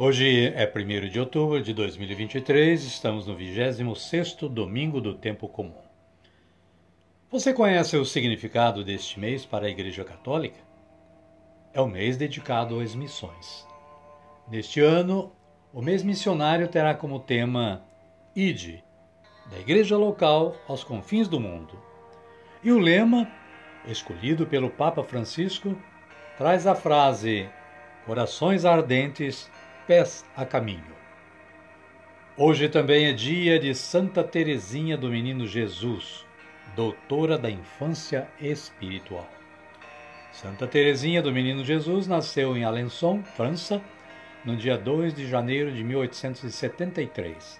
Hoje é 1 de outubro de 2023, estamos no 26º domingo do tempo comum. Você conhece o significado deste mês para a Igreja Católica? É o mês dedicado às missões. Neste ano, o mês missionário terá como tema Ide, da igreja local aos confins do mundo. E o lema, escolhido pelo Papa Francisco, traz a frase Corações ardentes pés a caminho. Hoje também é dia de Santa Teresinha do Menino Jesus, doutora da infância espiritual. Santa Teresinha do Menino Jesus nasceu em Alençon, França, no dia 2 de janeiro de 1873.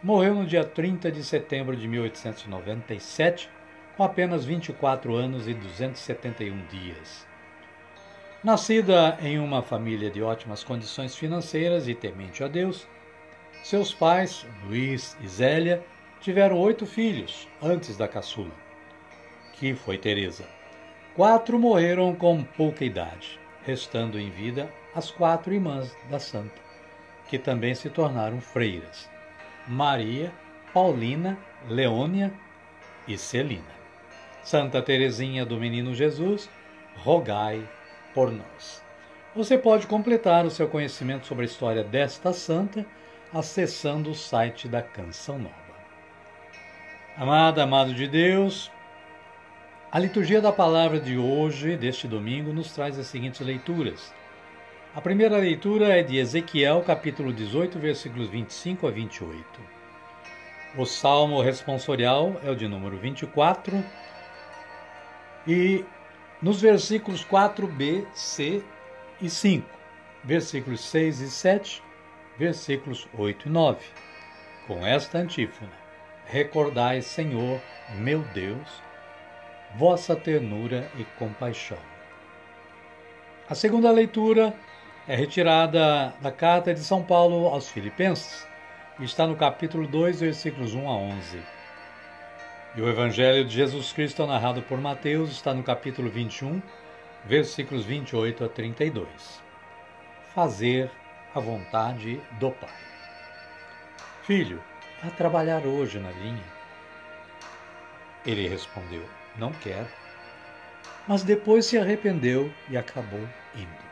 Morreu no dia 30 de setembro de 1897, com apenas 24 anos e 271 dias. Nascida em uma família de ótimas condições financeiras e temente a Deus, seus pais, Luiz e Zélia, tiveram oito filhos antes da caçula, que foi Teresa. Quatro morreram com pouca idade, restando em vida as quatro irmãs da santa, que também se tornaram freiras: Maria, Paulina, Leônia e Celina. Santa Teresinha do Menino Jesus, rogai por nós. Você pode completar o seu conhecimento sobre a história desta santa acessando o site da Canção Nova. Amada, amado de Deus, a liturgia da palavra de hoje, deste domingo, nos traz as seguintes leituras. A primeira leitura é de Ezequiel, capítulo 18, versículos 25 a 28. O salmo responsorial é o de número 24 e nos versículos 4b, c e 5, versículos 6 e 7, versículos 8 e 9. Com esta antífona: Recordai, Senhor, meu Deus, vossa ternura e compaixão. A segunda leitura é retirada da carta de São Paulo aos Filipenses e está no capítulo 2, versículos 1 a 11. E o Evangelho de Jesus Cristo, narrado por Mateus, está no capítulo 21, versículos 28 a 32. Fazer a vontade do Pai. Filho, vá trabalhar hoje na vinha. Ele respondeu: Não quero. Mas depois se arrependeu e acabou indo.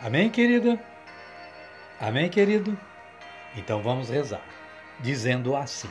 Amém, querida? Amém, querido? Então vamos rezar, dizendo assim.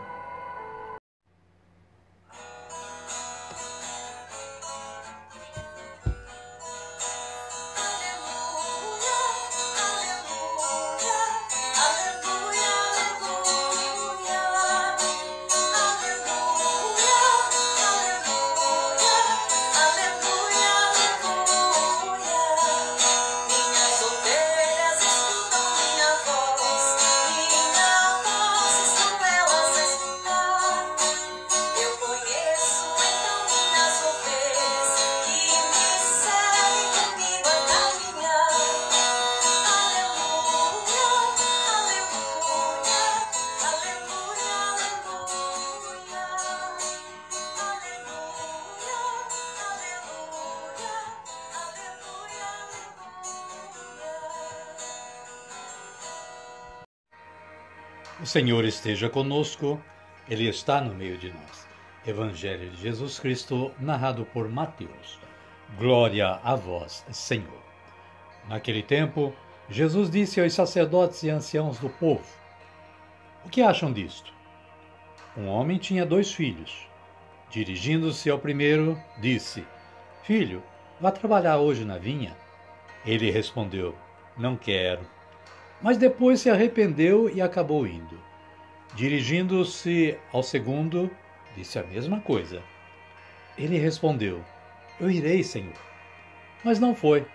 Senhor esteja conosco, Ele está no meio de nós. Evangelho de Jesus Cristo, narrado por Mateus. Glória a vós, Senhor. Naquele tempo, Jesus disse aos sacerdotes e anciãos do povo: O que acham disto? Um homem tinha dois filhos. Dirigindo-se ao primeiro, disse: Filho, vá trabalhar hoje na vinha. Ele respondeu: Não quero mas depois se arrependeu e acabou indo. Dirigindo-se ao segundo, disse a mesma coisa. Ele respondeu: Eu irei, Senhor. Mas não foi.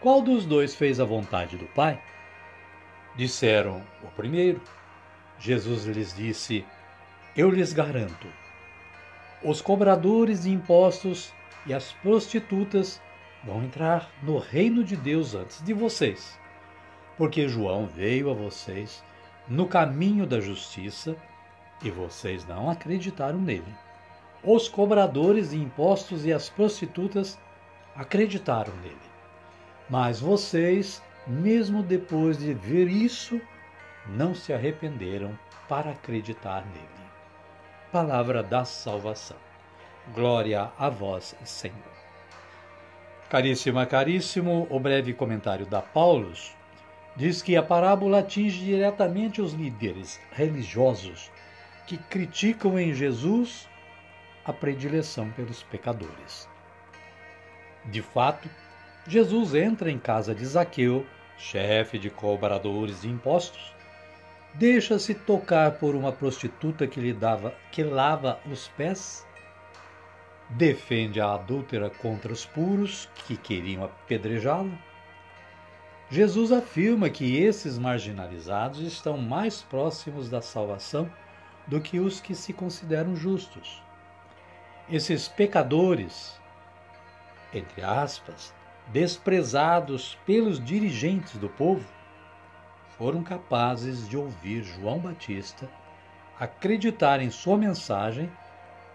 Qual dos dois fez a vontade do Pai? Disseram: O primeiro. Jesus lhes disse: Eu lhes garanto. Os cobradores de impostos e as prostitutas vão entrar no reino de Deus antes de vocês porque João veio a vocês no caminho da justiça e vocês não acreditaram nele. Os cobradores de impostos e as prostitutas acreditaram nele. Mas vocês, mesmo depois de ver isso, não se arrependeram para acreditar nele. Palavra da salvação. Glória a vós, Senhor. Caríssima, caríssimo, o breve comentário da Paulus diz que a parábola atinge diretamente os líderes religiosos que criticam em Jesus a predileção pelos pecadores. De fato, Jesus entra em casa de Zaqueu, chefe de cobradores de impostos, deixa-se tocar por uma prostituta que lhe dava que lava os pés, defende a adúltera contra os puros que queriam apedrejá-la, Jesus afirma que esses marginalizados estão mais próximos da salvação do que os que se consideram justos. Esses pecadores, entre aspas, desprezados pelos dirigentes do povo, foram capazes de ouvir João Batista, acreditar em sua mensagem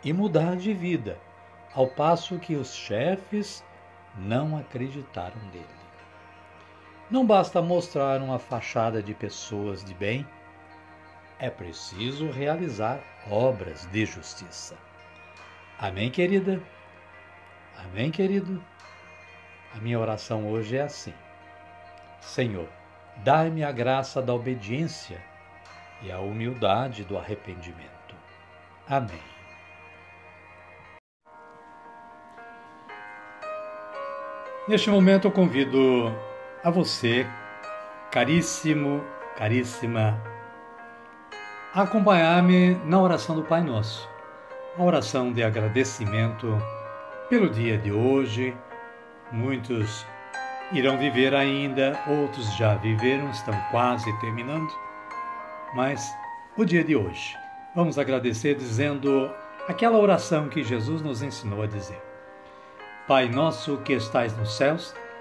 e mudar de vida, ao passo que os chefes não acreditaram nele. Não basta mostrar uma fachada de pessoas de bem, é preciso realizar obras de justiça. Amém, querida? Amém, querido? A minha oração hoje é assim: Senhor, dai-me a graça da obediência e a humildade do arrependimento. Amém. Neste momento eu convido a você, caríssimo, caríssima, acompanhar-me na oração do Pai Nosso, a oração de agradecimento pelo dia de hoje. Muitos irão viver ainda, outros já viveram, estão quase terminando, mas o dia de hoje. Vamos agradecer dizendo aquela oração que Jesus nos ensinou a dizer. Pai nosso que estais nos céus,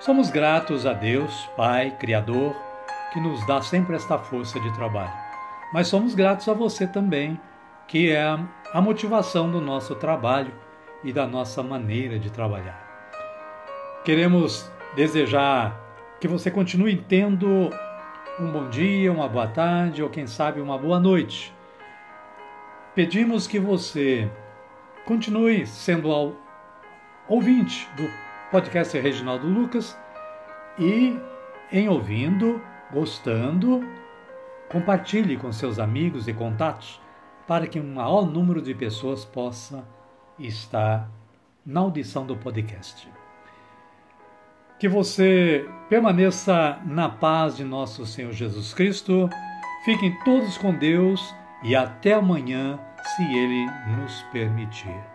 Somos gratos a Deus, Pai, Criador, que nos dá sempre esta força de trabalho. Mas somos gratos a você também, que é a motivação do nosso trabalho e da nossa maneira de trabalhar. Queremos desejar que você continue tendo um bom dia, uma boa tarde ou quem sabe uma boa noite. Pedimos que você continue sendo ouvinte do podcast Reginaldo Lucas e em ouvindo, gostando, compartilhe com seus amigos e contatos para que um maior número de pessoas possa estar na audição do podcast. Que você permaneça na paz de nosso Senhor Jesus Cristo. Fiquem todos com Deus e até amanhã, se Ele nos permitir.